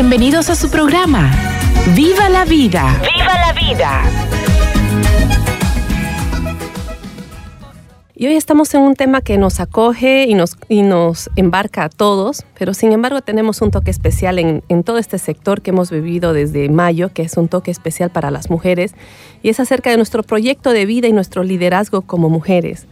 Bienvenidos a su programa. ¡Viva la vida! ¡Viva la vida! Y hoy estamos en un tema que nos acoge y nos, y nos embarca a todos, pero sin embargo tenemos un toque especial en, en todo este sector que hemos vivido desde mayo, que es un toque especial para las mujeres, y es acerca de nuestro proyecto de vida y nuestro liderazgo como mujeres.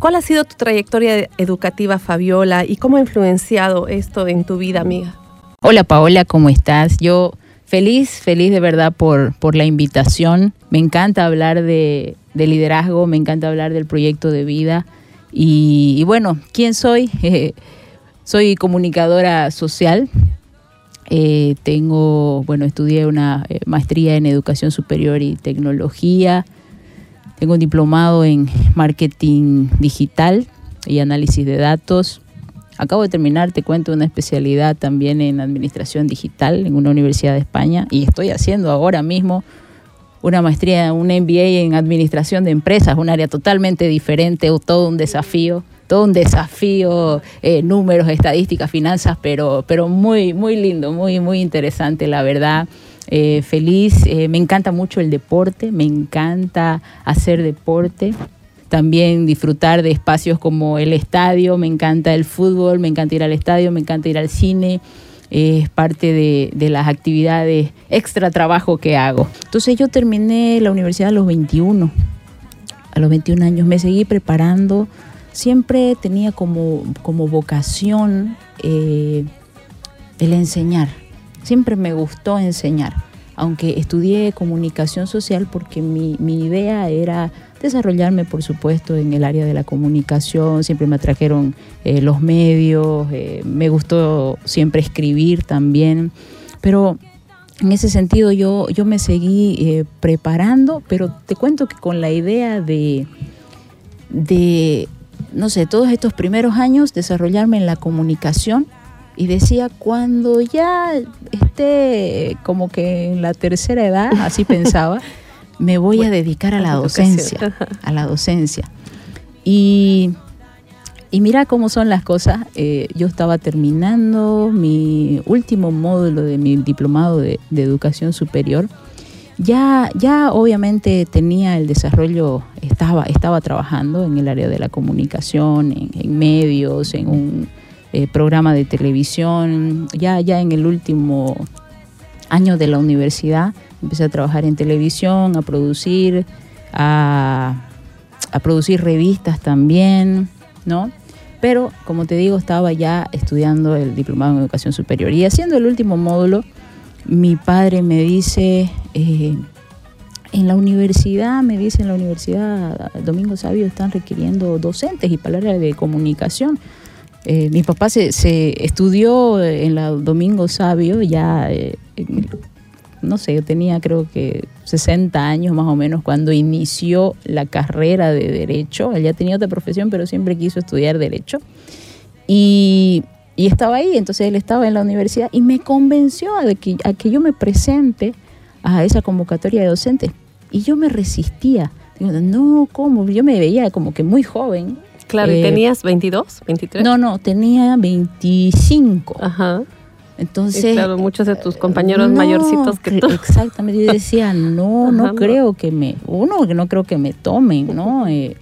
¿Cuál ha sido tu trayectoria educativa, Fabiola, y cómo ha influenciado esto en tu vida, amiga? Hola Paola, ¿cómo estás? Yo feliz, feliz de verdad por, por la invitación. Me encanta hablar de, de liderazgo, me encanta hablar del proyecto de vida. Y, bueno, ¿quién soy? Soy comunicadora social. Eh, tengo, bueno, estudié una eh, maestría en educación superior y tecnología. Tengo un diplomado en marketing digital y análisis de datos. Acabo de terminar, te cuento, una especialidad también en administración digital en una universidad de España y estoy haciendo ahora mismo una maestría, un MBA en administración de empresas, un área totalmente diferente, todo un desafío, todo un desafío, eh, números, estadísticas, finanzas, pero, pero muy, muy lindo, muy, muy interesante, la verdad. Eh, feliz, eh, me encanta mucho el deporte, me encanta hacer deporte también disfrutar de espacios como el estadio, me encanta el fútbol, me encanta ir al estadio, me encanta ir al cine, es parte de, las actividades extra trabajo que hago. Entonces yo terminé la universidad a los 21, a los 21 años, me seguí preparando, siempre tenía como, como vocación eh, el enseñar, siempre me gustó enseñar, aunque estudié comunicación social porque mi, idea era desarrollarme, por supuesto, en el área de la comunicación. Siempre me atrajeron eh, los medios, eh, me gustó siempre escribir también, pero en ese sentido yo, yo me seguí eh, preparando, pero te cuento que con la idea de, de, no sé, todos estos primeros años desarrollarme en la comunicación y decía, cuando ya como que en la tercera edad, así pensaba, me voy bueno, a dedicar a la docencia, a la docencia. Y, y mira cómo son las cosas. Eh, yo estaba terminando mi último módulo de mi diplomado de, de, educación superior. Ya, ya obviamente tenía el desarrollo, estaba, estaba trabajando en el área de la comunicación, en, en medios, en un eh, programa de televisión. Ya, ya en el último año de la universidad empecé a trabajar en televisión, a producir, a, a, producir revistas también, ¿no? Pero, como te digo, estaba ya estudiando el diplomado en educación superior. Y haciendo el último módulo, mi padre me dice, eh, en la universidad, me dice en la universidad Domingo Sabio, están requiriendo docentes y palabras de comunicación. Eh, mi papá se, estudió en la Domingo Sabio ya eh, no sé, yo tenía creo que 60 años más o menos cuando inició la carrera de Derecho. Él ya tenía otra profesión, pero siempre quiso estudiar Derecho. Y, estaba ahí, entonces él estaba en la universidad y me convenció a, que, yo me presente a esa convocatoria de docentes. Y yo me resistía. No, ¿cómo? Yo me veía como que muy joven. Claro, ¿y eh, tenías 22, 23? No, no, tenía 25. Ajá. Entonces, y claro, muchos de tus compañeros no, mayorcitos que tú. Exactamente, yo decía, no, no creo que me, uno, que no creo que me tomen, ¿no? Eh,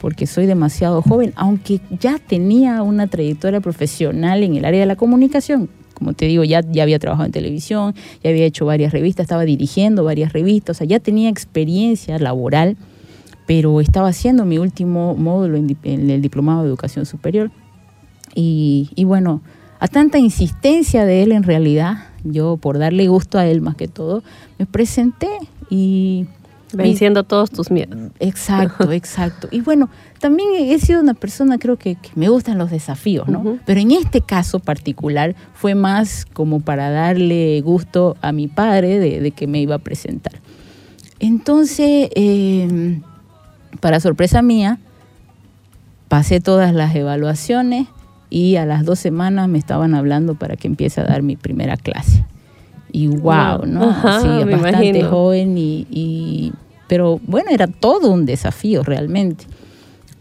porque soy demasiado joven, aunque ya tenía una trayectoria profesional en el área de la comunicación. Como te digo, ya, ya había trabajado en televisión, ya había hecho varias revistas, estaba dirigiendo varias revistas, o sea, ya tenía experiencia laboral, pero estaba haciendo mi último módulo en, en el Diplomado de Educación Superior. Y, y bueno, a tanta insistencia de él en realidad, yo por darle gusto a él más que todo, me presenté y, Venciendo todos tus miedos. Exacto, exacto. Y bueno, también he sido una persona, creo que, que me gustan los desafíos, ¿no? Ujú. Pero en este caso particular fue más como para darle gusto a mi padre de, de que me iba a presentar. Entonces, eh, para sorpresa mía, pasé todas las evaluaciones y a las dos semanas me estaban hablando para que empiece a dar mi primera clase. Y wow. ¿no? Ajá, sí, bastante imagino. joven y, y- pero bueno, era todo un desafío realmente.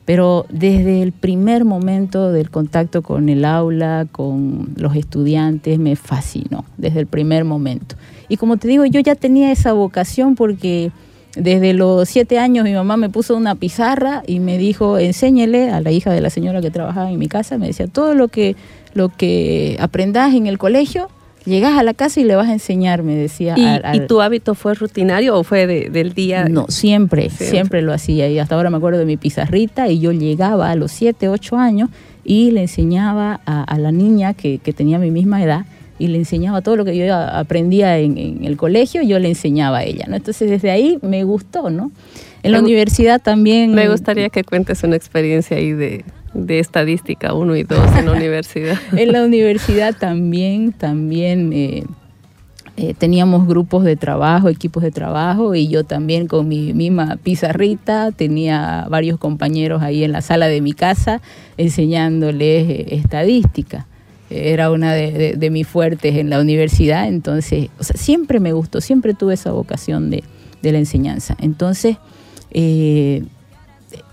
Pero desde el primer momento del contacto con el aula, con los estudiantes, me fascinó, desde el primer momento. Y como te digo, yo ya tenía esa vocación porque desde los siete años mi mamá me puso una pizarra y me dijo, enséñele a la hija de la señora que trabajaba en mi casa, me decía, todo lo que, lo que aprendas en el colegio, llegas a la casa y le vas a enseñar, me decía. ¿Y, al- al- y tu hábito fue rutinario o fue de- del día? no, siempre, Siempre. siempre, lo hacía. Y hasta ahora me acuerdo de mi pizarrita y yo llegaba a los 7, 8 años y le enseñaba a, a la niña que, que tenía mi misma edad y le enseñaba todo lo que yo aprendía en, en el colegio, yo le enseñaba a ella. ¿no? Entonces desde ahí me gustó, ¿no? En la Me universidad también... Me gustaría que cuentes una experiencia ahí de, de estadística 1 y 2 en la universidad. en la universidad también, también eh, eh, teníamos grupos de trabajo, equipos de trabajo, y yo también con mi misma pizarrita tenía varios compañeros ahí en la sala de mi casa enseñándoles eh, estadística. Era una de, mis fuertes en la universidad, entonces, o sea, siempre me gustó, siempre tuve esa vocación de, la enseñanza. Entonces, eh,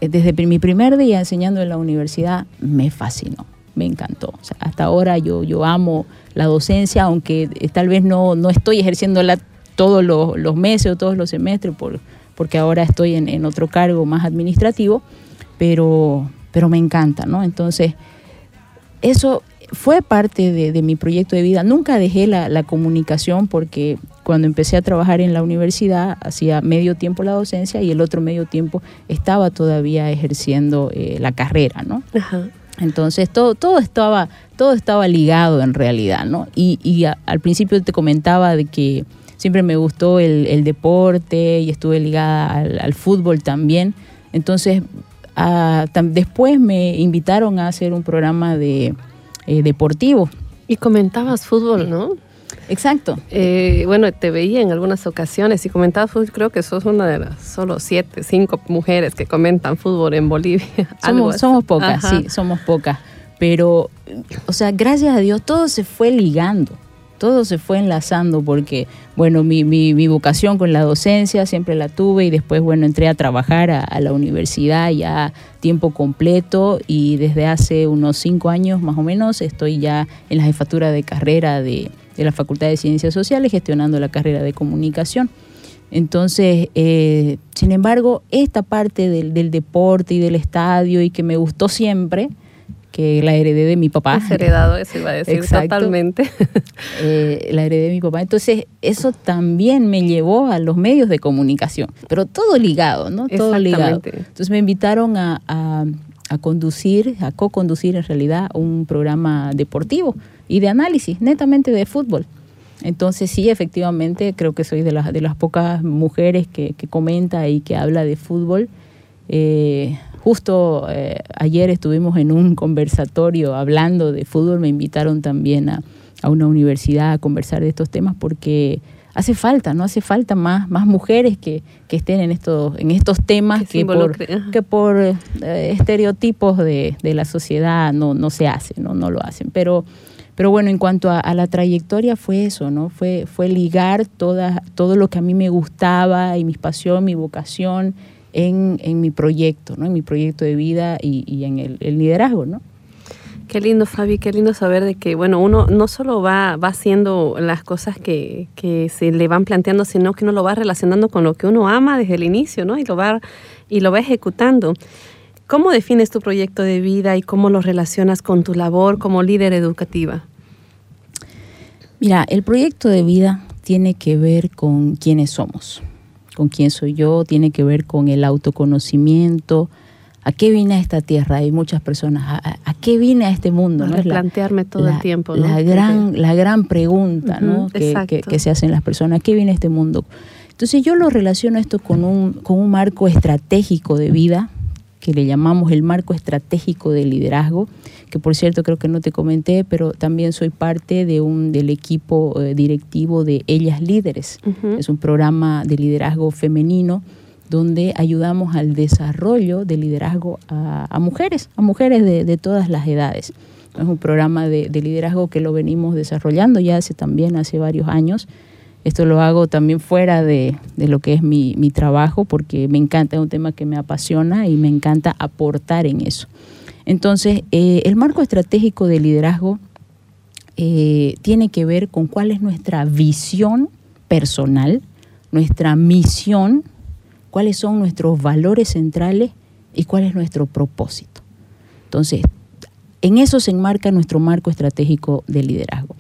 desde mi primer día enseñando en la universidad me fascinó, me encantó. Hasta ahora yo, amo la docencia, aunque eh, tal vez no, no estoy ejerciéndola todos los, meses o todos los semestres, por, porque ahora estoy en, en otro cargo más administrativo, pero, pero me encanta, ¿no? Entonces, eso fue parte de, de mi proyecto de vida. Nunca dejé la, la comunicación porque cuando empecé a trabajar en la universidad hacía medio tiempo la docencia y el otro medio tiempo estaba todavía ejerciendo eh, la carrera, ¿no? Ajá. Entonces todo, todo estaba, todo estaba ligado en realidad, ¿no? Y, y a- al principio te comentaba de que siempre me gustó el, el deporte y estuve ligada al, al fútbol también. Entonces, ah, tam- después me invitaron a hacer un programa de eh, deportivo. Y comentabas fútbol, ¿no? Exacto. Eh, bueno, te veía en algunas ocasiones y comentabas fútbol. Creo que sos una de las solo siete, cinco mujeres que comentan fútbol en Bolivia. Somos, pocas, Ajá. sí, somos pocas. Pero, o sea, gracias a Dios todo se fue ligando, todo se fue enlazando porque, bueno, mi, mi, vocación con la docencia siempre la tuve y después, bueno, entré a trabajar a, la universidad ya tiempo completo y desde hace unos cinco años más o menos estoy ya en la jefatura de carrera de, de la Facultad de Ciencias Sociales gestionando la carrera de comunicación. Entonces, eh, sin embargo, esta parte del, del deporte y del estadio y que me gustó siempre, que la heredé de mi papá. Heredado eso, iba a decir Exacto. totalmente. eh, la heredé de mi papá. Entonces, eso también me llevó a los medios de comunicación, pero todo ligado, ¿no? Todo ligado. Entonces me invitaron a, a- a conducir, a co-conducir en realidad un programa deportivo y de análisis, netamente de fútbol. Entonces sí, efectivamente, creo que soy de las, de las pocas mujeres que, que comenta y que habla de fútbol. Eh, justo eh, ayer estuvimos en un conversatorio hablando de fútbol, me invitaron también a, a una universidad a conversar de estos temas porque hace falta, ¿no? Hace falta más, más mujeres que, que estén en estos, en estos temas Que por, que por eh, estereotipos de, de la sociedad no, no se hacen, ¿no? no lo hacen. Pero, pero bueno, en cuanto a, a la trayectoria fue eso, ¿no? Fue, fue ligar toda, todo lo que a mí me gustaba y mi pasión, mi vocación en, en mi proyecto, ¿no? En mi proyecto de vida y, y en el, el liderazgo, ¿no? Qué lindo, Fabi, qué lindo saber de que, bueno, uno no solo va, va haciendo las cosas que, que se le van planteando, sino que uno lo va relacionando con lo que uno ama desde el inicio, ¿no? Y lo va, y lo va ejecutando. ¿Cómo defines tu proyecto de vida y cómo lo relacionas con tu labor como líder educativa? Mira, el proyecto de vida tiene que ver con quiénes somos, con quién soy yo, tiene que ver con el autoconocimiento, a qué vine a esta tierra. Hay muchas personas, ¿a, qué vine a este mundo? A ¿no? Es la- replantearme todo la, el tiempo, ¿no? La gran, la gran pregunta ¿no? Que, que- exacto. que se hacen las personas, ¿a qué viene a este mundo? Entonces yo lo relaciono esto con un, con un marco estratégico de vida, que le llamamos el marco estratégico de liderazgo, que por cierto creo que no te comenté, pero también soy parte de un, del equipo eh, directivo de Ellas Líderes. Es un programa de liderazgo femenino donde ayudamos al desarrollo de liderazgo a, mujeres, a mujeres de, todas las edades. Es un programa de, liderazgo que lo venimos desarrollando ya hace también, hace varios años. Esto lo hago también fuera de, lo que es mi, trabajo porque me encanta, es un tema que me apasiona y me encanta aportar en eso. Entonces, eh, el marco estratégico de liderazgo eh, tiene que ver con cuál es nuestra visión personal, nuestra misión cuáles son nuestros valores centrales y cuál es nuestro propósito. Entonces, en eso se enmarca nuestro marco estratégico de liderazgo.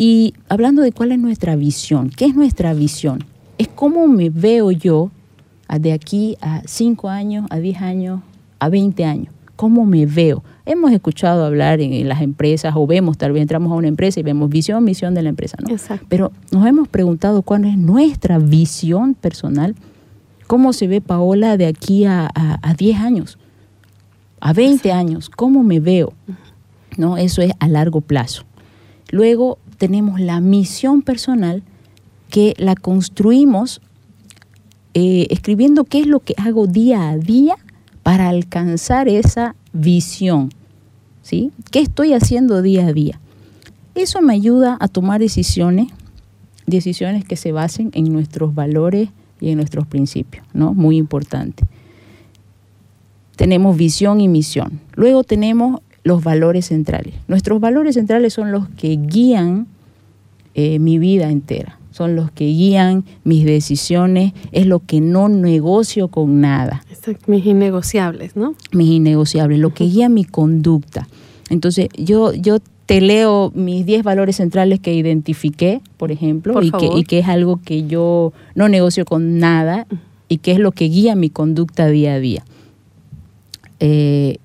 Y hablando de cuál es nuestra visión, ¿qué es nuestra visión? Es cómo me veo yo de aquí a 5 años, a 10 años, a 20 años. ¿Cómo me veo? Hemos escuchado hablar en, las empresas o vemos, tal vez entramos a una empresa y vemos visión, misión de la empresa, ¿no? Exacto. Pero nos hemos preguntado cuál es nuestra visión personal ¿Cómo se ve Paola de aquí a, 10 años? A 20 años, ¿cómo me veo? ¿No? Eso es a largo plazo. Luego tenemos la misión personal que la construimos eh, escribiendo qué es lo que hago día a día para alcanzar esa visión. ¿sí? ¿Qué estoy haciendo día a día? Eso me ayuda a tomar decisiones, decisiones que se basen en nuestros valores, y en nuestros principios, ¿no? Muy importante. Tenemos visión y misión. Luego tenemos los valores centrales. Nuestros valores centrales son los que guían eh, mi vida entera, son los que guían mis decisiones, es lo que no negocio con nada. mis innegociables, ¿no? Mis innegociables, lo que guía mi conducta. Entonces, yo, yo te leo mis 10 valores centrales que identifiqué, por ejemplo, y, Que, y que es algo que yo no negocio con nada y que es lo que guía mi conducta día a día. Eh,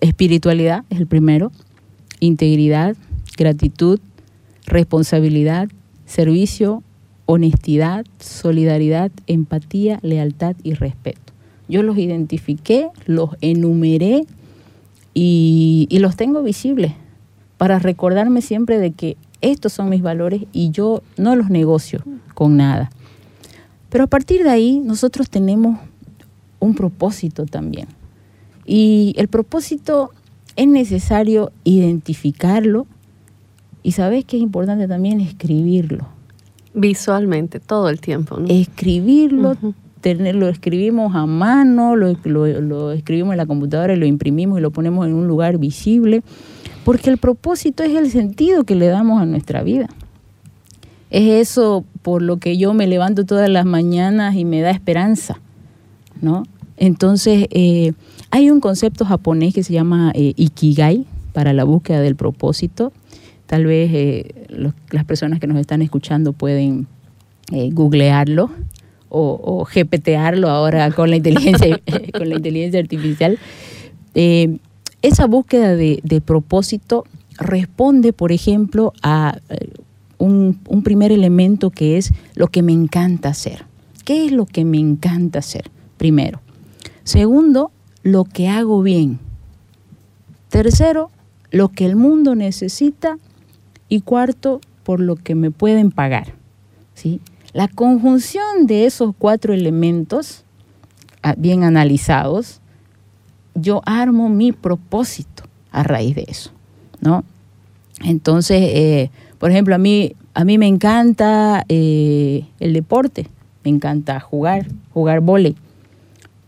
espiritualidad es el primero, integridad, gratitud, responsabilidad, servicio, honestidad, solidaridad, empatía, lealtad y respeto. Yo los identifiqué, los enumeré y, y los tengo visibles para recordarme siempre de que estos son mis valores y yo no los negocio con nada. Pero a partir de ahí nosotros tenemos un propósito también. Y el propósito es necesario identificarlo y sabes que es importante también escribirlo. Visualmente, todo el tiempo. Escribirlo, tenerlo, escribimos a mano, lo, lo escribimos en la computadora y lo imprimimos y lo ponemos en un lugar visible porque el propósito es el sentido que le damos a nuestra vida. Es eso por lo que yo me levanto todas las mañanas y me da esperanza, ¿no? Entonces, eh, hay un concepto japonés que se llama eh, Ikigai para la búsqueda del propósito. Tal vez eh, las personas que nos están escuchando pueden googlearlo o, o, GPTarlo ahora con la inteligencia, con la inteligencia artificial. Esa búsqueda de, propósito responde, por ejemplo, a eh, un, un, primer elemento que es lo que me encanta hacer. ¿Qué es lo que me encanta hacer? Primero. Segundo, lo que hago bien. Tercero, lo que el mundo necesita. Y cuarto, por lo que me pueden pagar. ¿sí? La conjunción de esos cuatro elementos, ah, bien analizados, yo armo mi propósito a raíz de eso, ¿no? Entonces, eh, por ejemplo, a mí, a mí me encanta eh, el deporte, me encanta jugar, jugar vóley,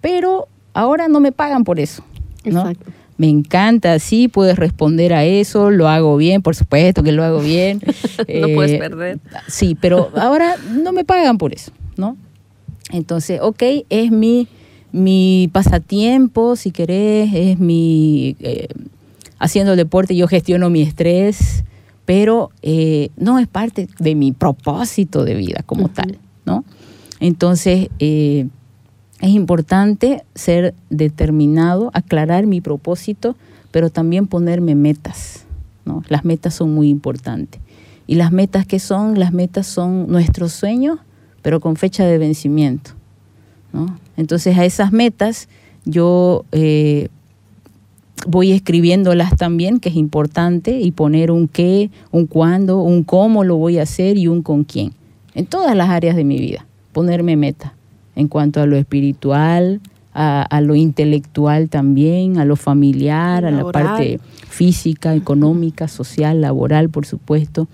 pero ahora no me pagan por eso, ¿no? Me encanta, sí, puedes responder a eso, lo hago bien, por supuesto que lo hago bien. no puedes eh, perder. Sí, pero ahora no me pagan por eso, ¿no? Entonces, ok, es mi mi pasatiempo, si querés, es mi... Eh, haciendo deporte yo gestiono mi estrés, pero eh, no es parte de mi propósito de vida como tal, ¿no? Entonces, eh, es importante ser determinado, aclarar mi propósito, pero también ponerme metas, ¿no? Las metas son muy importantes. Y las metas que son, las metas son nuestros sueños, pero con fecha de vencimiento. Entonces a esas metas yo eh, voy escribiéndolas también, que es importante, y poner un qué, un cuándo, un cómo lo voy a hacer y un con quién. En todas las áreas de mi vida, ponerme meta. En cuanto a lo espiritual, a, lo intelectual también, a lo familiar, a la parte física, económica, social, laboral, por supuesto.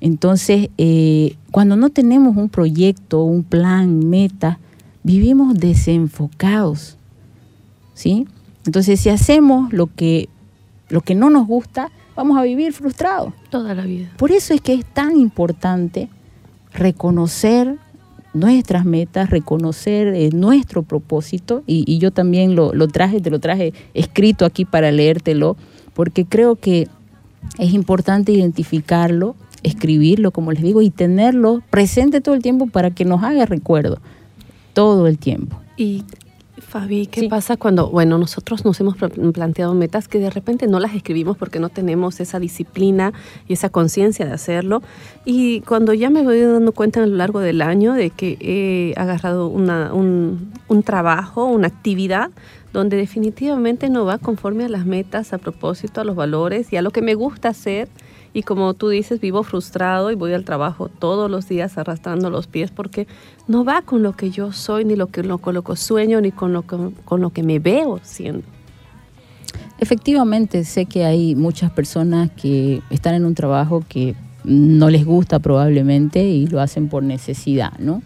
Entonces, eh, cuando no tenemos un proyecto, un plan, meta, vivimos desenfocados. ¿Sí? Entonces, si hacemos lo que, lo que no nos gusta, vamos a vivir frustrados. Toda la vida. Por eso es que es tan importante reconocer nuestras metas, reconocer eh, nuestro propósito, y, yo también lo, lo, traje, te lo traje escrito aquí para leértelo, porque creo que es importante identificarlo, escribirlo, como les digo, y tenerlo presente todo el tiempo para que nos haga recuerdo, todo el tiempo. Y Fabi, ¿qué pasa cuando, bueno, nosotros nos hemos planteado metas que de repente no las escribimos porque no tenemos esa disciplina y esa conciencia de hacerlo? Y cuando ya me voy dando cuenta a lo largo del año de que he agarrado una, un, un trabajo, una actividad donde definitivamente no va conforme a las metas, a propósito, a los valores y a lo que me gusta hacer, y como tú dices, vivo frustrado y voy al trabajo todos los días arrastrando los pies porque no va con lo que yo soy, ni lo que, con lo sueño, ni con lo que, con lo que me veo siendo. Efectivamente, sé que hay muchas personas que están en un trabajo que no les gusta probablemente y lo hacen por necesidad, ¿no?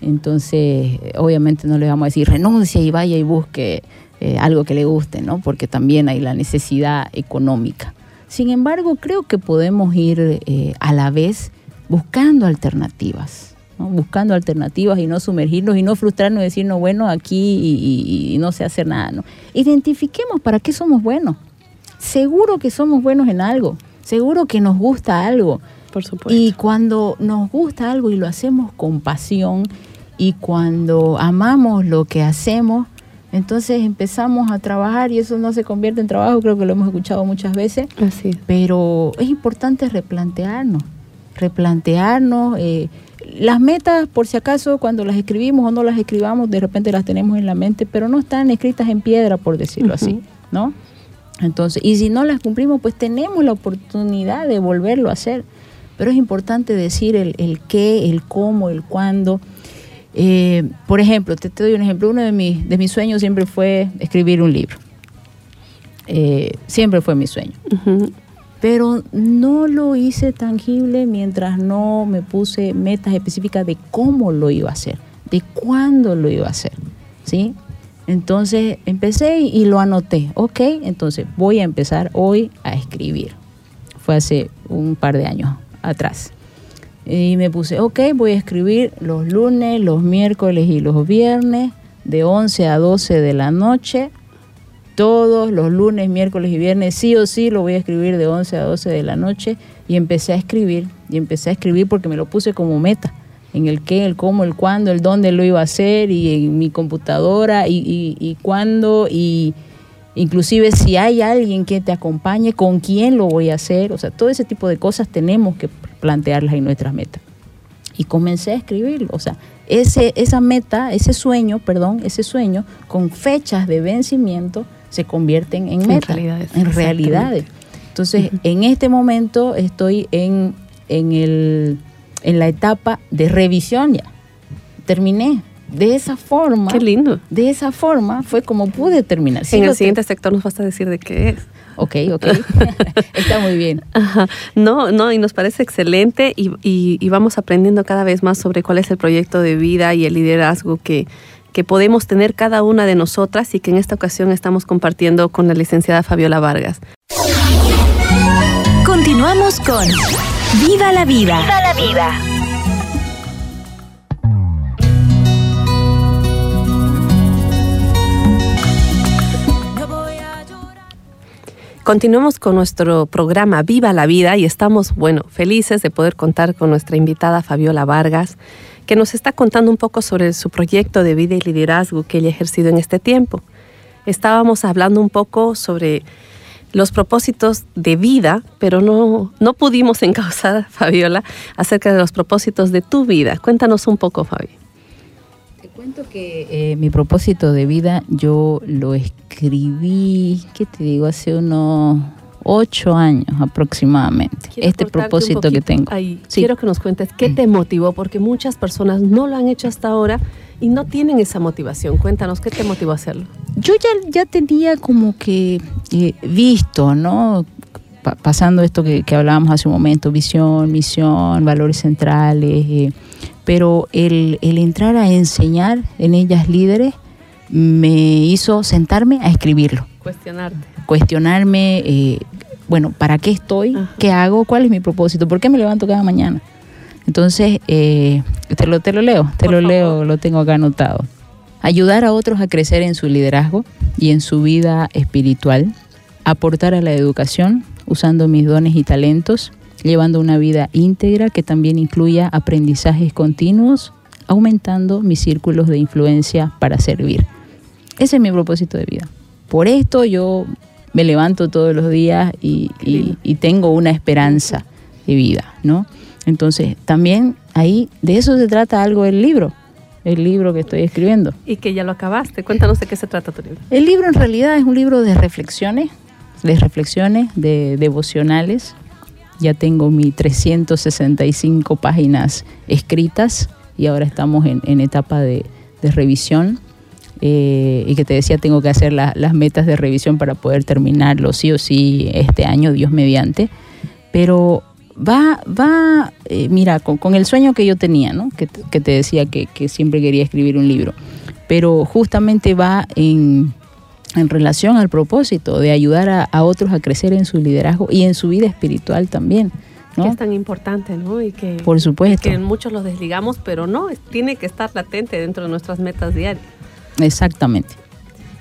Entonces, obviamente no les vamos a decir renuncia y vaya y busque eh, algo que le guste, ¿no? Porque también hay la necesidad económica. Sin embargo, creo que podemos ir eh, a la vez buscando alternativas, buscando alternativas y no sumergirnos y no frustrarnos y decir, no, bueno, aquí y, no sé hacer nada. ¿no? Identifiquemos para qué somos buenos. Seguro que somos buenos en algo, seguro que nos gusta algo. Por supuesto. Y cuando nos gusta algo y lo hacemos con pasión y cuando amamos lo que hacemos, entonces empezamos a trabajar y eso no se convierte en trabajo, creo que lo hemos escuchado muchas veces. Así. Pero es importante replantearnos, replantearnos. Eh, las metas, por si acaso, cuando las escribimos o no las escribamos, de repente las tenemos en la mente, pero no están escritas en piedra, por decirlo así, ¿no? Entonces, y si no las cumplimos, pues tenemos la oportunidad de volverlo a hacer. Pero es importante decir el, el qué, el cómo, el cuándo. Eh, por ejemplo, te, doy un ejemplo, uno de mis, de mis sueños siempre fue escribir un libro. Eh, siempre fue mi sueño. Pero no lo hice tangible mientras no me puse metas específicas de cómo lo iba a hacer, de cuándo lo iba a hacer. ¿sí? Entonces empecé y, y lo anoté. Ok, entonces voy a empezar hoy a escribir. Fue hace un par de años atrás. Y me puse, ok, voy a escribir los lunes, los miércoles y los viernes de 11 a 12 de la noche. Todos los lunes, miércoles y viernes, sí o sí, lo voy a escribir de 11 a 12 de la noche. Y empecé a escribir, y empecé a escribir porque me lo puse como meta en el qué, el cómo, el cuándo, el dónde lo iba a hacer y en mi computadora y, y, y cuándo y inclusive si hay alguien que te acompañe, con quién lo voy a hacer, o sea, todo ese tipo de cosas tenemos que plantearlas en nuestras metas. Y comencé a escribirlo, o sea, ese, esa meta, ese sueño, perdón, ese sueño con fechas de vencimiento se convierten en metas, en realidades. Entonces, en este momento estoy en, en, el, en la etapa de revisión ya. Terminé, de esa forma. Qué lindo. De esa forma fue como pude terminar. en el siguiente sector nos vas a decir de qué es. Ok, ok. Está muy bien. No, no, y nos parece excelente y, vamos aprendiendo cada vez más sobre cuál es el proyecto de vida y el liderazgo que, que podemos tener cada una de nosotras y que en esta ocasión estamos compartiendo con la licenciada Fabiola Vargas. Continuamos con Viva la vida. Viva la vida. Continuamos con nuestro programa Viva la Vida y estamos, bueno, felices de poder contar con nuestra invitada Fabiola Vargas, que nos está contando un poco sobre su proyecto de vida y liderazgo que ella ha ejercido en este tiempo. Estábamos hablando un poco sobre los propósitos de vida, pero no, no pudimos encauzar, Fabiola, acerca de los propósitos de tu vida. Cuéntanos un poco, Fabi. Cuento que eh, mi propósito de vida yo lo escribí, ¿qué te digo? Hace unos ocho años aproximadamente. este propósito que tengo. Ahí. Quiero que nos cuentes qué te motivó, porque muchas personas no lo han hecho hasta ahora y no tienen esa motivación. Cuéntanos, ¿qué te motivó a hacerlo? Yo ya, ya tenía como que eh, visto, ¿no? pasando esto que, hablábamos hace un momento, visión, misión, valores centrales, eh, pero el, el entrar a enseñar en ellas líderes me hizo sentarme a escribirlo. Cuestionarte. Cuestionarme, eh, bueno, ¿para qué estoy? ¿Qué hago? ¿Cuál es mi propósito? ¿Por qué me levanto cada mañana? Entonces, eh, te, lo, te lo leo, te lo leo, lo tengo acá anotado. Ayudar a otros a crecer en su liderazgo y en su vida espiritual. Aportar a la educación usando mis dones y talentos. Llevando una vida íntegra que también incluya aprendizajes continuos. Aumentando mis círculos de influencia para servir. Ese es mi propósito de vida. Por esto yo me levanto todos los días y, y tengo una esperanza de vida, ¿no? Entonces, también ahí de eso se trata algo el libro, el libro que estoy escribiendo. Y que ya lo acabaste. Cuéntanos de qué se trata tu libro. El libro en realidad es un libro de reflexiones, de reflexiones, de devocionales. Ya tengo mis 365 páginas escritas y ahora estamos en, etapa de, revisión. Eh, y que te decía, tengo que hacer las metas de revisión para poder terminarlo sí o sí este año, Dios mediante. Pero va, va eh, mira, con, el sueño que yo tenía, ¿no? que, te decía que, siempre quería escribir un libro, pero justamente va en, relación al propósito de ayudar a, otros a crecer en su liderazgo y en su vida espiritual también. ¿no? Que es tan importante, ¿no? Y que, Por supuesto. que muchos los desligamos, pero no, tiene que estar latente dentro de nuestras metas diarias. Exactamente.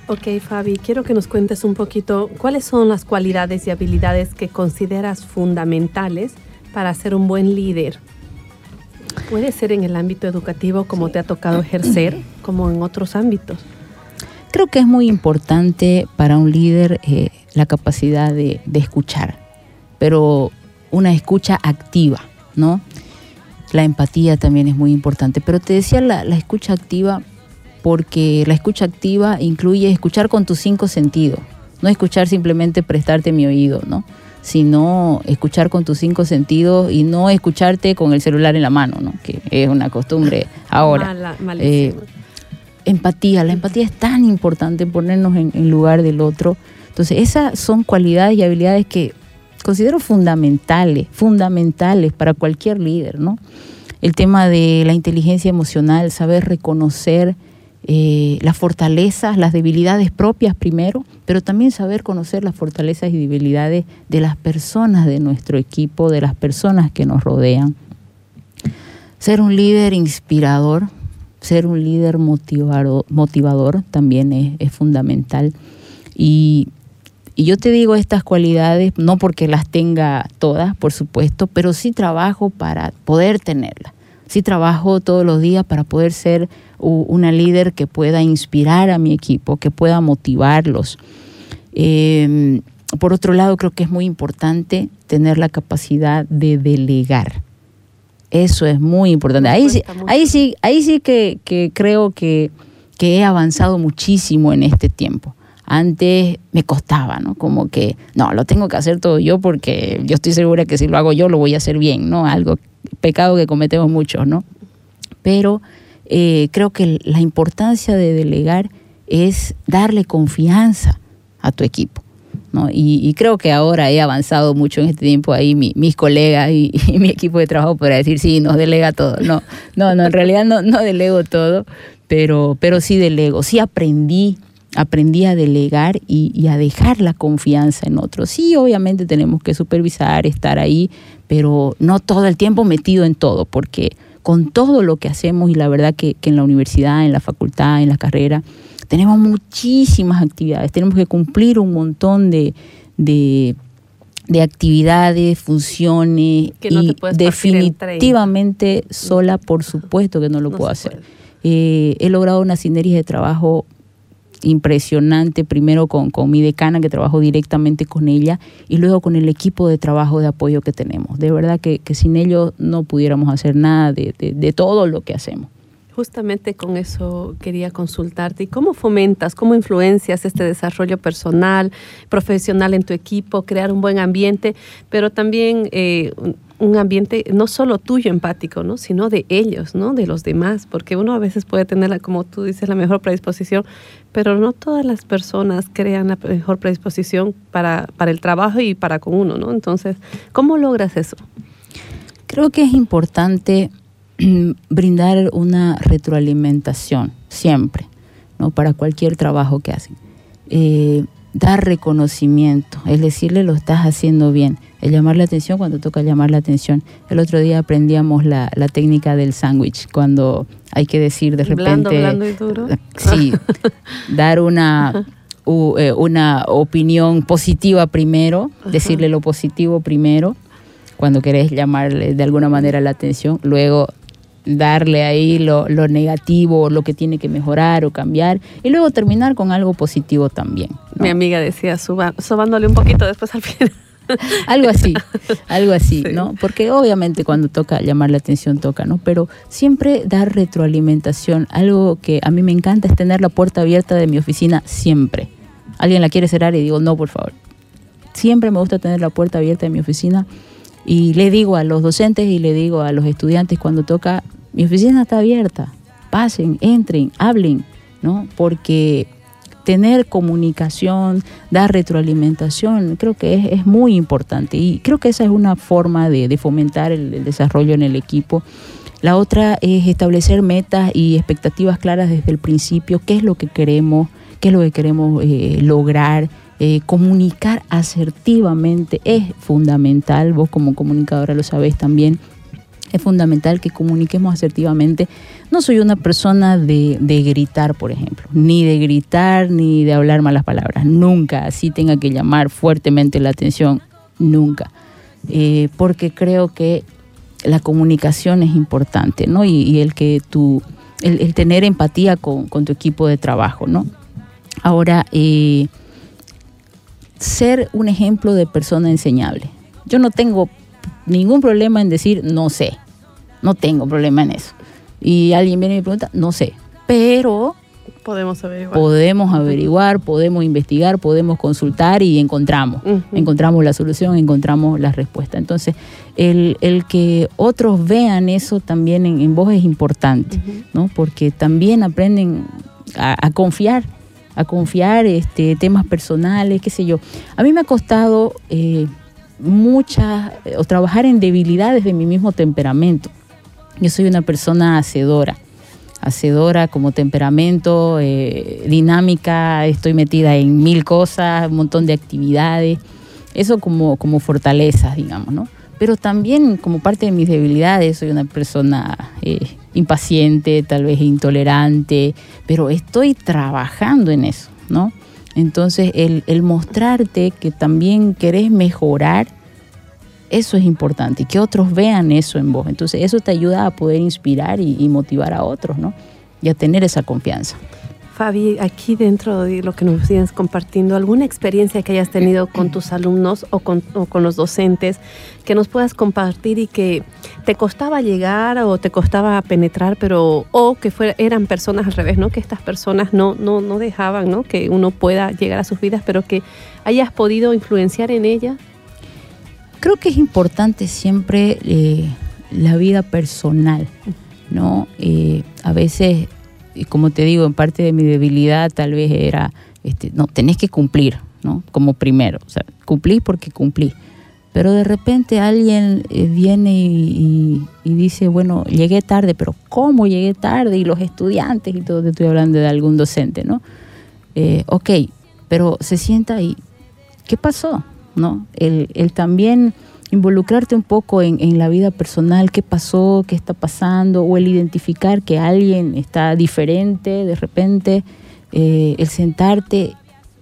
Ok, Fabi, quiero que nos cuentes un poquito cuáles son las cualidades y habilidades que consideras fundamentales para ser un buen líder? ¿Puede ser en el ámbito educativo como te ha tocado ejercer, como en otros ámbitos? Creo que es muy importante para un líder eh, la capacidad de, escuchar, pero una escucha activa, ¿no? La empatía también es muy importante, pero te decía la, la escucha activa porque la escucha activa incluye escuchar con tus cinco sentidos, no escuchar simplemente prestarte mi oído, ¿no? sino escuchar con tus cinco sentidos y no escucharte con el celular en la mano, ¿no? que es una costumbre ahora. Eh, empatía, la empatía es tan importante ponernos en, lugar del otro. Entonces, esas son cualidades y habilidades que considero fundamentales, fundamentales para cualquier líder, ¿no? El tema de la inteligencia emocional, saber reconocer eh, las fortalezas, las debilidades propias primero, pero también saber conocer las fortalezas y debilidades de las personas de nuestro equipo, de las personas que nos rodean. Ser un líder inspirador, ser un líder motivador, motivador también es, fundamental. Y, y yo te digo estas cualidades, no porque las tenga todas, por supuesto, pero sí trabajo para poder tenerlas. Sí trabajo todos los días para poder ser una líder que pueda inspirar a mi equipo, que pueda motivarlos. Em, por otro lado, creo que es muy importante tener la capacidad de delegar. Eso es muy importante. Ahí sí, ahí sí, ahí sí que, creo que, que, he avanzado muchísimo en este tiempo. Antes me costaba, ¿no? Como que, no, lo tengo que hacer todo yo porque yo estoy segura que si lo hago yo lo voy a hacer bien, ¿no? Algo, pecado que cometemos muchos, ¿no? Pero eh, creo que la importancia de delegar es darle confianza a tu equipo. ¿No? Y, creo que ahora he avanzado mucho en este tiempo ahí, mis colegas y, mi equipo de trabajo para decir, sí, nos delega todo. No, no, no en realidad no, no delego todo, pero, pero sí delego, sí aprendí aprendí a delegar y, y, a dejar la confianza en otros. Sí, obviamente tenemos que supervisar, estar ahí, pero no todo el tiempo metido en todo, porque con todo lo que hacemos y la verdad que, en la universidad, en la facultad, en la carrera, tenemos muchísimas actividades, tenemos que cumplir un montón de, de, actividades, funciones y definitivamente sola, por supuesto que no lo puedo hacer. Eh, he logrado una sinergia de trabajo impresionante, primero con, con, mi decana que trabajo directamente con ella y luego con el equipo de trabajo de apoyo que tenemos. De verdad que, que sin ellos no pudiéramos hacer nada de, de, de todo lo que hacemos. Justamente con eso quería consultarte. ¿Y cómo fomentas, cómo influencias este desarrollo personal, profesional en tu equipo, crear un buen ambiente, pero también eh, un ambiente no solo tuyo empático, ¿no? sino de ellos, ¿no? de los demás, porque uno a veces puede tener, como tú dices, la mejor predisposición, pero no todas las personas crean la mejor predisposición para, para el trabajo y para con uno. ¿no? Entonces, ¿cómo logras eso? Creo que es importante brindar una retroalimentación siempre, ¿no? Para cualquier trabajo que hacen. Eh, dar reconocimiento, es decirle lo estás haciendo bien, el llamar la atención cuando toca llamar la atención. El otro día aprendíamos la, la técnica del sándwich, cuando hay que decir de repente... Blando, blando y duro. Sí, dar una, eh, una opinión positiva primero, Ajá. decirle lo positivo primero, cuando querés llamarle de alguna manera la atención, luego darle ahí lo, lo, negativo, lo que tiene que mejorar o cambiar, y luego terminar con algo positivo también. ¿no? Mi amiga decía, suba, sobándole un poquito después al final. algo así, algo así, sí. ¿no? Porque obviamente cuando toca llamar la atención toca, ¿no? Pero siempre dar retroalimentación, algo que a mí me encanta es tener la puerta abierta de mi oficina siempre. Alguien la quiere cerrar y digo, no, por favor. Siempre me gusta tener la puerta abierta de mi oficina y le digo a los docentes y le digo a los estudiantes cuando toca, mi oficina está abierta, pasen, entren, hablen, ¿no? Porque tener comunicación, dar retroalimentación, creo que es, muy importante. Y creo que esa es una forma de, fomentar el, el, desarrollo en el equipo. La otra es establecer metas y expectativas claras desde el principio, qué es lo que queremos, qué es lo que queremos eh, lograr, eh, comunicar asertivamente es fundamental, vos como comunicadora lo sabés también, es fundamental que comuniquemos asertivamente. No soy una persona de, gritar, por ejemplo, ni de gritar ni de hablar malas palabras, nunca, así tenga que llamar fuertemente la atención, nunca, eh, porque creo que la comunicación es importante, ¿no? Y, el que tú, el, tener empatía con, con, tu equipo de trabajo, ¿no? Ahora, eh, ser un ejemplo de persona enseñable. Yo no tengo ningún problema en decir no sé. No tengo problema en eso. Y alguien viene y me pregunta, no sé. Pero podemos averiguar. Podemos averiguar, podemos investigar, podemos consultar y encontramos. Uh -huh. Encontramos la solución, encontramos la respuesta. Entonces, el, el que otros vean eso también en, en vos es importante, uh -huh. ¿no? Porque también aprenden a, a confiar a confiar este, temas personales, qué sé yo. A mí me ha costado eh, muchas, o trabajar en debilidades de mi mismo temperamento. Yo soy una persona hacedora, hacedora como temperamento, eh, dinámica, estoy metida en mil cosas, un montón de actividades, eso como, como fortaleza, digamos, ¿no? Pero también como parte de mis debilidades soy una persona eh, impaciente, tal vez intolerante, pero estoy trabajando en eso, ¿no? Entonces, el, el, mostrarte que también querés mejorar, eso es importante, y que otros vean eso en vos. Entonces, eso te ayuda a poder inspirar y, y motivar a otros, ¿no? Y a tener esa confianza. Fabi, aquí dentro de lo que nos vienes compartiendo, ¿alguna experiencia que hayas tenido con tus alumnos o con, los docentes que nos puedas compartir y que te costaba llegar o te costaba penetrar, pero o que fuera, eran personas al revés, ¿no? Que estas personas no dejaban, ¿no? Que uno pueda llegar a sus vidas, pero que hayas podido influenciar en ellas? Creo que es importante siempre eh, la vida personal, ¿no? Eh, a veces y como te digo, en parte de mi debilidad tal vez era, este, no, tenés que cumplir, ¿no? Como primero, o sea, cumplís porque cumplí. Pero de repente alguien eh, viene y, y, y, dice, bueno, llegué tarde, pero ¿cómo llegué tarde? Y los estudiantes y todo, te estoy hablando de algún docente, ¿no? Eh, ok, pero se sienta y, ¿qué pasó? ¿No? El, el también involucrarte un poco en, en, la vida personal, qué pasó, qué está pasando, o el identificar que alguien está diferente de repente, eh, el sentarte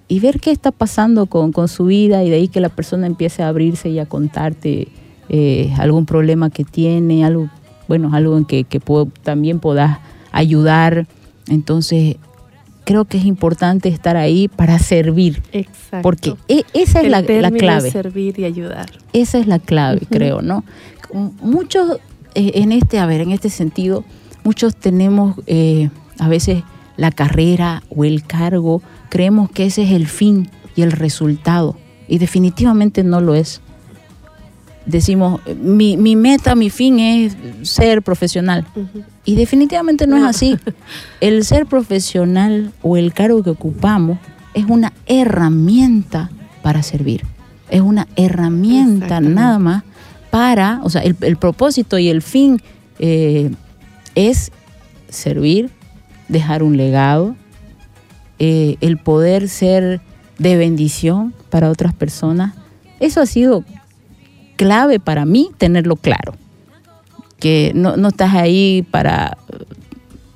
y ver qué está pasando con, con, su vida y de ahí que la persona empiece a abrirse y a contarte eh, algún problema que tiene, algo, bueno, algo en que, que puedo, también puedas ayudar. Entonces, creo que es importante estar ahí para servir. Exacto. Porque e- esa es El la, clave. servir y ayudar. Esa es la clave, creo, ¿no? Muchos, eh, en este, a ver, en este sentido, muchos tenemos eh, a veces la carrera o el cargo, creemos que ese es el fin y el resultado, y definitivamente no lo es. Decimos, mi, mi meta, mi fin es ser profesional, y definitivamente no es así. El ser profesional o el cargo que ocupamos es una herramienta para servir. Es una herramienta nada más para, o sea, el, el propósito y el fin eh, es servir, dejar un legado, eh, el poder ser de bendición para otras personas. Eso ha sido clave para mí tenerlo claro que no, no estás ahí para,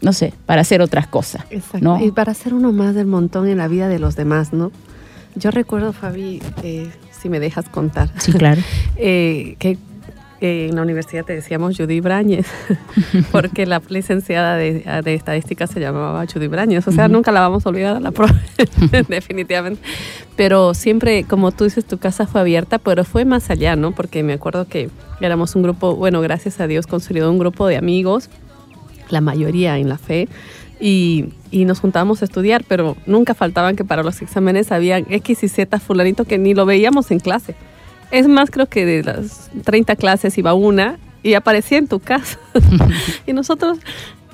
no sé, para hacer otras cosas. Exacto. ¿no? Y para ser uno más del montón en la vida de los demás, ¿no? Yo recuerdo, Fabi, eh, si me dejas contar, Sí, claro. eh, que en la universidad te decíamos Judy Brañez, porque la licenciada de, de estadística se llamaba Judy Brañez. O sea, nunca la vamos a olvidar a la profe, definitivamente. Pero siempre, como tú dices, tu casa fue abierta, pero fue más allá, ¿no? Porque me acuerdo que éramos un grupo, bueno, gracias a Dios, construido un grupo de amigos, la mayoría en la fe. Y, y nos juntábamos a estudiar, pero nunca faltaban que para los exámenes había X y Z fulanito que ni lo veíamos en clase. Es más, creo que de las 30 clases iba una y aparecía en tu casa. y nosotros,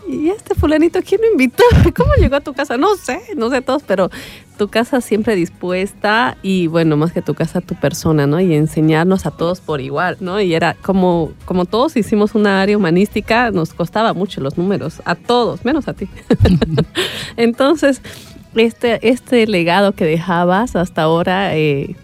¿y este fulanito quién lo invitó? ¿Cómo llegó a tu casa? No sé, no sé todos, pero tu casa siempre dispuesta y bueno, más que tu casa, tu persona, ¿no? Y enseñarnos a todos por igual, ¿no? Y era como, como todos hicimos una área humanística, nos costaba mucho los números, a todos, menos a ti. Entonces, este, este legado que dejabas hasta ahora, eh,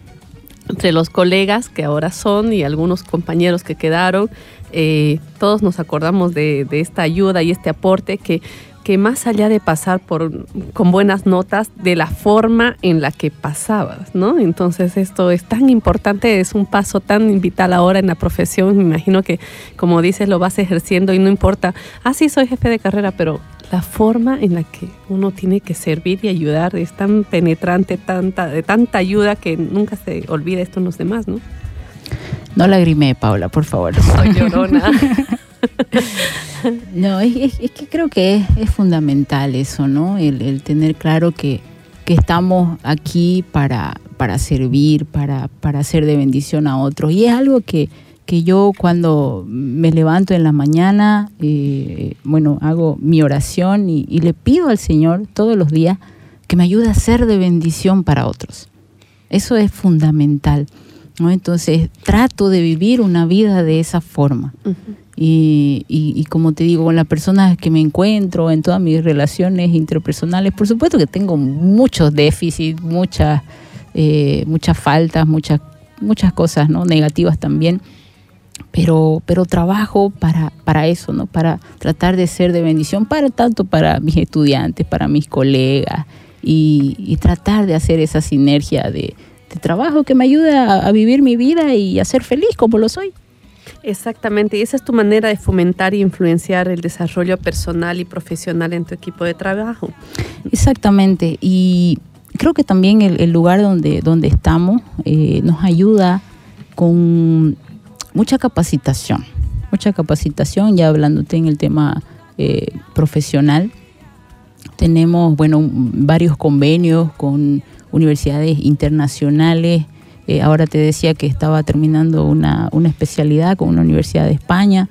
entre los colegas que ahora son y algunos compañeros que quedaron, eh, todos nos acordamos de, de esta ayuda y este aporte que, que más allá de pasar por, con buenas notas, de la forma en la que pasabas, ¿no? Entonces esto es tan importante, es un paso tan vital ahora en la profesión, me imagino que como dices lo vas ejerciendo y no importa, ah sí soy jefe de carrera, pero la forma en la que uno tiene que servir y ayudar es tan penetrante, tanta, de tanta ayuda que nunca se olvida esto en los demás, ¿no? No lagrimé, Paula, por favor. Soy llorona. No, es, que creo que es, fundamental eso, ¿no? El, tener claro que, que estamos aquí para, para servir, para, para hacer de bendición a otros. Y es algo que, que yo cuando me levanto en la mañana, eh, bueno, hago mi oración y, le pido al Señor todos los días que me ayude a ser de bendición para otros. Eso es fundamental. ¿no? Entonces trato de vivir una vida de esa forma. Y, y- y como te digo, con las personas que me encuentro en todas mis relaciones interpersonales, por supuesto que tengo muchos déficits, muchas, eh, muchas faltas, muchas, muchas cosas ¿no? negativas también. Pero, pero trabajo para, para eso, ¿no? Para tratar de ser de bendición, para tanto para mis estudiantes, para mis colegas, y, tratar de hacer esa sinergia de, trabajo que me ayuda a vivir mi vida y a ser feliz como lo soy. Exactamente, y esa es tu manera de fomentar e influenciar el desarrollo personal y profesional en tu equipo de trabajo. Exactamente, y creo que también el, lugar donde, donde estamos eh, nos ayuda con mucha capacitación, mucha capacitación, ya hablándote en el tema eh, profesional. Tenemos, bueno, varios convenios con universidades internacionales. Eh, ahora te decía que estaba terminando una, una especialidad con una universidad de España.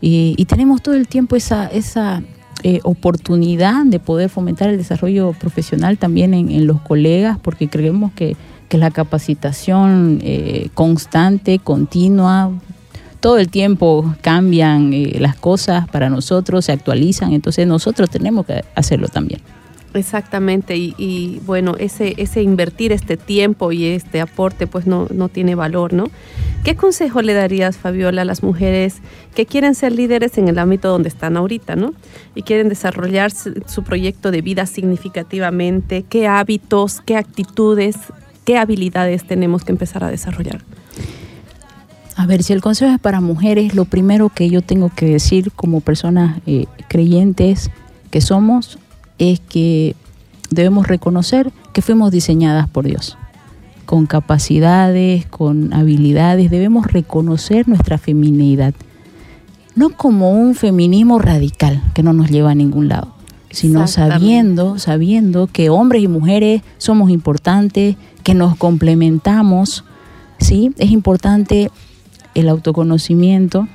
Y, tenemos todo el tiempo esa, esa eh, oportunidad de poder fomentar el desarrollo profesional también en, en los colegas, porque creemos que, que la capacitación eh, constante, continua, todo el tiempo cambian las cosas para nosotros, se actualizan, entonces nosotros tenemos que hacerlo también. Exactamente, y, bueno, ese, ese invertir este tiempo y este aporte pues no, no tiene valor, ¿no? ¿Qué consejo le darías, Fabiola, a las mujeres que quieren ser líderes en el ámbito donde están ahorita, ¿no? Y quieren desarrollar su, su proyecto de vida significativamente, ¿qué hábitos, qué actitudes, qué habilidades tenemos que empezar a desarrollar? A ver, si el consejo es para mujeres, lo primero que yo tengo que decir como personas eh, creyentes que somos es que debemos reconocer que fuimos diseñadas por Dios, con capacidades, con habilidades, debemos reconocer nuestra feminidad, no como un feminismo radical que no nos lleva a ningún lado, sino sabiendo, sabiendo que hombres y mujeres somos importantes, que nos complementamos, ¿sí? Es importante el autoconocimiento,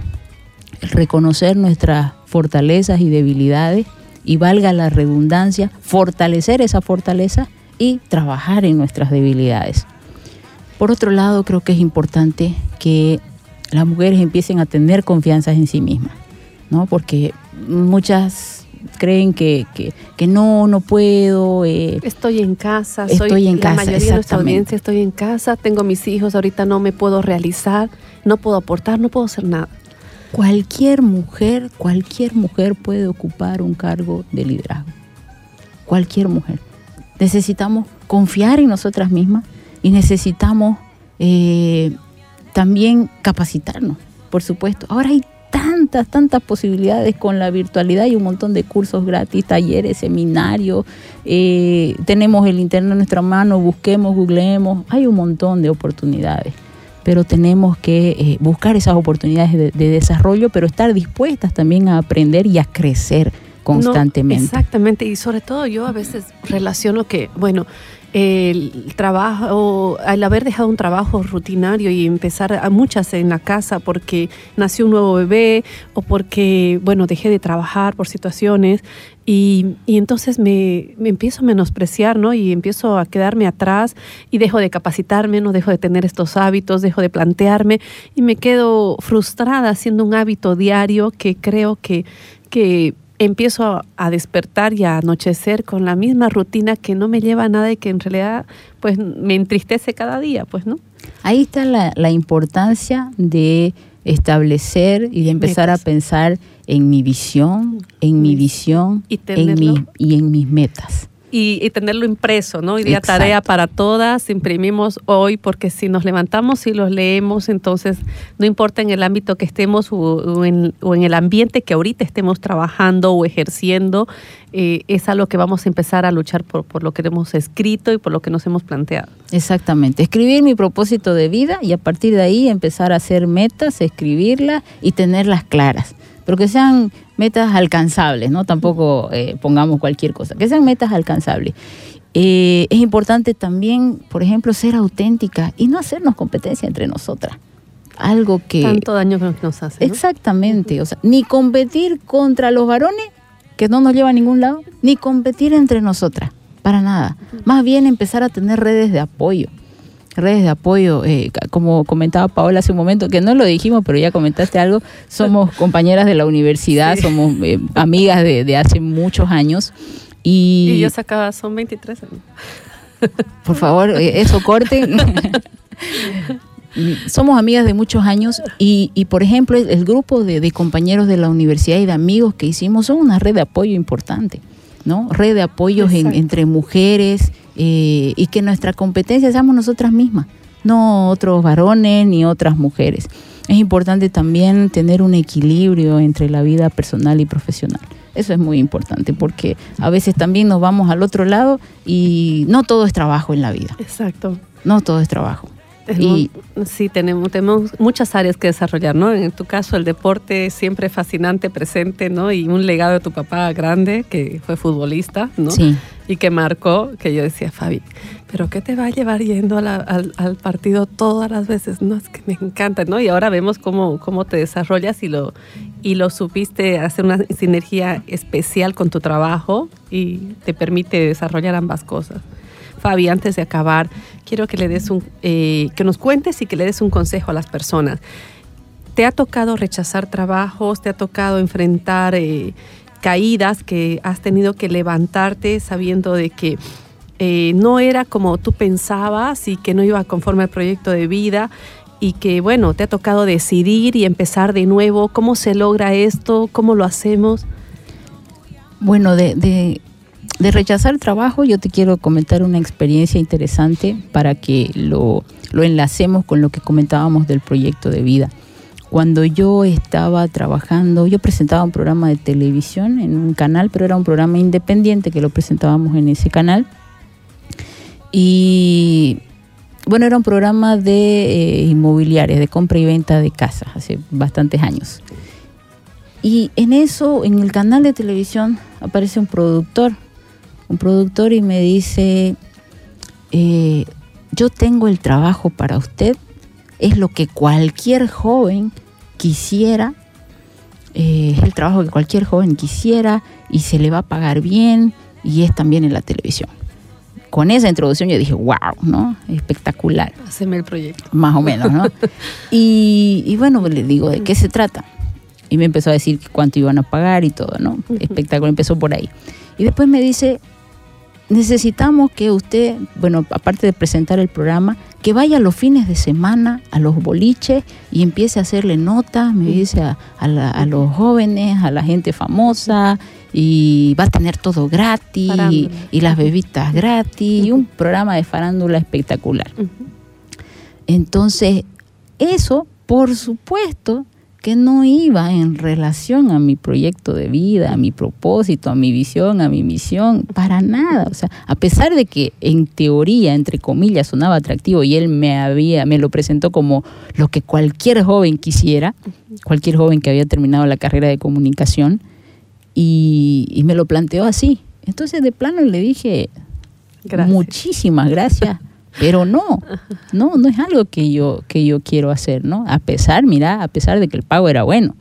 el reconocer nuestras fortalezas y debilidades y valga la redundancia, fortalecer esa fortaleza y trabajar en nuestras debilidades. Por otro lado, creo que es importante que las mujeres empiecen a tener confianza en sí mismas, ¿no? Porque muchas creen que, que, no, no puedo. Eh, estoy en casa, estoy soy en la mayoría de nuestra audiencia, estoy en casa, tengo mis hijos, ahorita no me puedo realizar, no puedo aportar, no puedo hacer nada. Cualquier mujer, cualquier mujer puede ocupar un cargo de liderazgo. Cualquier mujer. Necesitamos confiar en nosotras mismas y necesitamos eh, también capacitarnos, por supuesto. Ahora hay tantas, tantas posibilidades con la virtualidad y un montón de cursos gratis, talleres, seminarios. Eh, tenemos el internet en nuestra mano, busquemos, googleemos. Hay un montón de oportunidades, pero tenemos que eh, buscar esas oportunidades de, desarrollo, pero estar dispuestas también a aprender y a crecer constantemente. exactamente, y sobre todo yo a veces relaciono que, bueno, el trabajo, al haber dejado un trabajo rutinario y empezar a muchas en la casa porque nació un nuevo bebé o porque, bueno, dejé de trabajar por situaciones y, y entonces me, empiezo a menospreciar, ¿no? Y empiezo a quedarme atrás y dejo de capacitarme, no dejo de tener estos hábitos, dejo de plantearme y me quedo frustrada haciendo un hábito diario que creo que, que empiezo a despertar y a anochecer con la misma rutina que no me lleva a nada y que en realidad pues me entristece cada día, pues, ¿no? Ahí está la, importancia de establecer y de empezar a pensar en mi visión, en mi visión y, en y en mis metas y, tenerlo impreso, ¿no? Hoy día tarea para todas, imprimimos hoy, porque si nos levantamos y los leemos, entonces no importa en el ámbito que estemos o, en, el ambiente que ahorita estemos trabajando o ejerciendo, eh, es algo que vamos a empezar a luchar por, por lo que hemos escrito y por lo que nos hemos planteado. Exactamente, escribir mi propósito de vida y a partir de ahí empezar a hacer metas, escribirlas y tenerlas claras pero que sean metas alcanzables, ¿no? Tampoco eh, pongamos cualquier cosa, que sean metas alcanzables. Eh, es importante también, por ejemplo, ser auténtica y no hacernos competencia entre nosotras. Algo que... Tanto daño que nos hace. Exactamente, o sea, ni competir contra los varones, que no nos lleva a ningún lado, ni competir entre nosotras, para nada. Más bien empezar a tener redes de apoyo redes de apoyo, eh, como comentaba Paola hace un momento, que no lo dijimos, pero ya comentaste algo, somos compañeras de la universidad, somos eh, amigas de, hace muchos años. Y, y yo sacaba, son 23 años. Por favor, eh, eso corte. somos amigas de muchos años y, y por ejemplo, el, grupo de, de, compañeros de la universidad y de amigos que hicimos son una red de apoyo importante, ¿no? Red de apoyos entre mujeres, eh, y que nuestra competencia seamos nosotras mismas, no otros varones ni otras mujeres. Es importante también tener un equilibrio entre la vida personal y profesional. Eso es muy importante porque a veces también nos vamos al otro lado y no todo es trabajo en la vida. Exacto. No todo es trabajo. Y, sí, tenemos, tenemos muchas áreas que desarrollar, ¿no? En tu caso, el deporte siempre fascinante, presente, ¿no? Y un legado de tu papá grande, que fue futbolista, ¿no? Sí. Y que marcó, que yo decía, Fabi, ¿pero qué te va a llevar yendo al, al, partido todas las veces? No, es que me encanta, ¿no? Y ahora vemos cómo, cómo te desarrollas y lo, y lo supiste hacer una sinergia especial con tu trabajo y te permite desarrollar ambas cosas. Fabi, antes de acabar, quiero que le des un, eh, que nos cuentes y que le des un consejo a las personas. ¿Te ha tocado rechazar trabajos? ¿Te ha tocado enfrentar eh, caídas que has tenido que levantarte sabiendo de que eh, no era como tú pensabas y que no iba conforme al proyecto de vida? y que bueno, te ha tocado decidir y empezar de nuevo. ¿Cómo se logra esto? ¿Cómo lo hacemos? Bueno, de, de rechazar el trabajo, yo te quiero comentar una experiencia interesante para que lo, lo enlacemos con lo que comentábamos del proyecto de vida. cuando yo estaba trabajando, yo presentaba un programa de televisión en un canal, pero era un programa independiente que lo presentábamos en ese canal. Y bueno, era un programa de eh, inmobiliarias, de compra y venta de casas, hace bastantes años. Y en eso, en el canal de televisión, aparece un productor, un productor y me dice, eh, yo tengo el trabajo para usted, es lo que cualquier joven quisiera, eh, es el trabajo que cualquier joven quisiera y se le va a pagar bien y es también en la televisión. Con esa introducción yo dije, wow, ¿no? Espectacular. Haceme el proyecto. Más o menos, ¿no? y, y bueno, le digo, ¿de qué se trata? Y me empezó a decir cuánto iban a pagar y todo, ¿no? Espectáculo, empezó por ahí. Y después me dice, necesitamos que usted, bueno, aparte de presentar el programa, que vaya los fines de semana a los boliches y empiece a hacerle notas, me dice, a, a la- a los jóvenes, a la gente famosa, y va a tener todo gratis, y, las bebitas gratis, y un programa de farándula espectacular. Entonces, eso, por supuesto, que no iba en relación a mi proyecto de vida, a mi propósito, a mi visión, a mi misión, para nada. O sea, a pesar de que en teoría, entre comillas, sonaba atractivo y él me había, me lo presentó como lo que cualquier joven quisiera, cualquier joven que había terminado la carrera de comunicación, y, y me lo planteó así. Entonces, de plano le dije, Gracias. muchísimas gracias. Pero no, no, no es algo que yo, que yo quiero hacer, ¿no? A pesar, mira, a pesar de que el pago era bueno,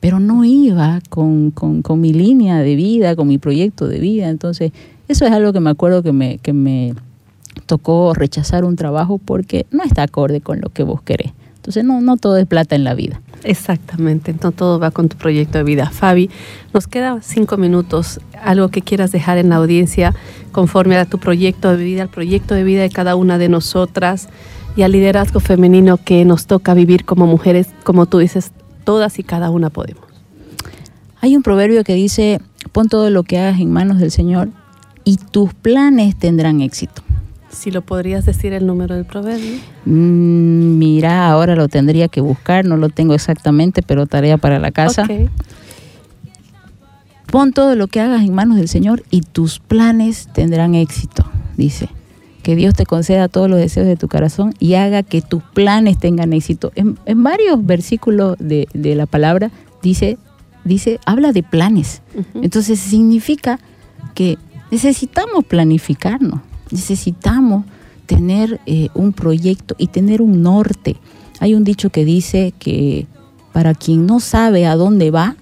pero no iba con, con, con mi línea de vida, con mi proyecto de vida. Entonces, eso es algo que me acuerdo que me, que me tocó rechazar un trabajo porque no está acorde con lo que vos querés. Entonces, no, no todo es plata en la vida. Exactamente, entonces todo va con tu proyecto de vida. Fabi, nos quedan cinco minutos, algo que quieras dejar en la audiencia conforme a tu proyecto de vida, al proyecto de vida de cada una de nosotras y al liderazgo femenino que nos toca vivir como mujeres, como tú dices, todas y cada una podemos. Hay un proverbio que dice, pon todo lo que hagas en manos del Señor y tus planes tendrán éxito. Si lo podrías decir el número del proverbio. Mm, mira, ahora lo tendría que buscar, no lo tengo exactamente, pero tarea para la casa. Pon todo lo que hagas en manos del Señor y tus planes tendrán éxito, dice. Que Dios te conceda todos los deseos de tu corazón y haga que tus planes tengan éxito. En, en varios versículos de, de la palabra dice, dice, habla de planes. Entonces significa que necesitamos planificarnos, necesitamos tener eh, un proyecto y tener un norte. Hay un dicho que dice que para quien no sabe a dónde va,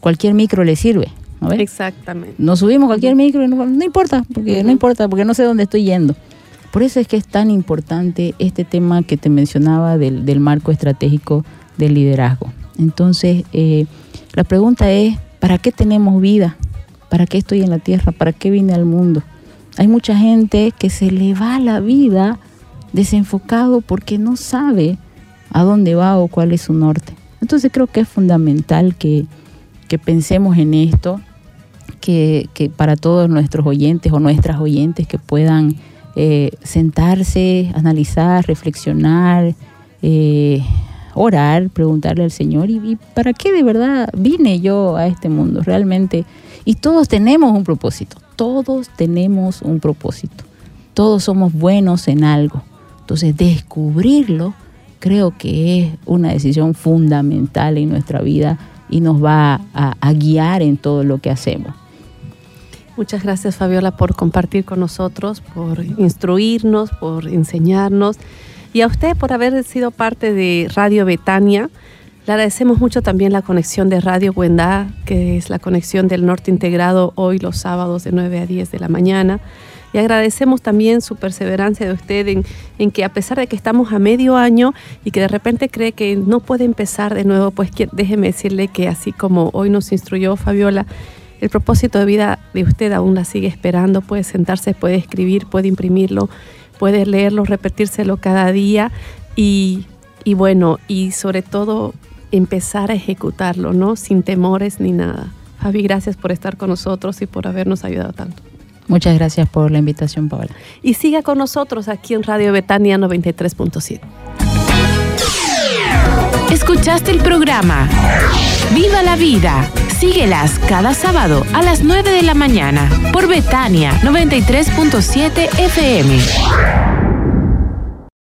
cualquier micro le sirve. ¿no ves? Exactamente. Nos subimos cualquier micro y no, no importa, porque no importa, porque no sé dónde estoy yendo. Por eso es que es tan importante este tema que te mencionaba del, del marco estratégico del liderazgo. Entonces, eh, la pregunta es, ¿para qué tenemos vida? ¿Para qué estoy en la tierra? ¿Para qué vine al mundo? Hay mucha gente que se le va la vida desenfocado porque no sabe a dónde va o cuál es su norte. Entonces creo que es fundamental que, que pensemos en esto, que, que para todos nuestros oyentes o nuestras oyentes que puedan eh, sentarse, analizar, reflexionar, eh, orar, preguntarle al Señor, ¿y, y para qué de verdad vine yo a este mundo? Realmente, y todos tenemos un propósito, todos tenemos un propósito, todos somos buenos en algo. Entonces, descubrirlo creo que es una decisión fundamental en nuestra vida y nos va a, a guiar en todo lo que hacemos. Muchas gracias Fabiola por compartir con nosotros, por instruirnos, por enseñarnos y a usted por haber sido parte de Radio Betania. Le agradecemos mucho también la conexión de Radio Buendá, que es la conexión del norte integrado hoy los sábados de 9 a 10 de la mañana. Y agradecemos también su perseverancia de usted en, en, que a pesar de que estamos a medio año y que de repente cree que no puede empezar de nuevo, pues que, déjeme decirle que así como hoy nos instruyó Fabiola, el propósito de vida de usted aún la sigue esperando, puede sentarse, puede escribir, puede imprimirlo, puede leerlo, repetírselo cada día y, y bueno, y sobre todo empezar a ejecutarlo, ¿no? Sin temores ni nada. Javi, gracias por estar con nosotros y por habernos ayudado tanto. Muchas gracias por la invitación, Paola. Y siga con nosotros aquí en Radio Betania 93.7. Escuchaste el programa Viva la Vida. Síguelas cada sábado a las 9 de la mañana por Betania 93.7 FM.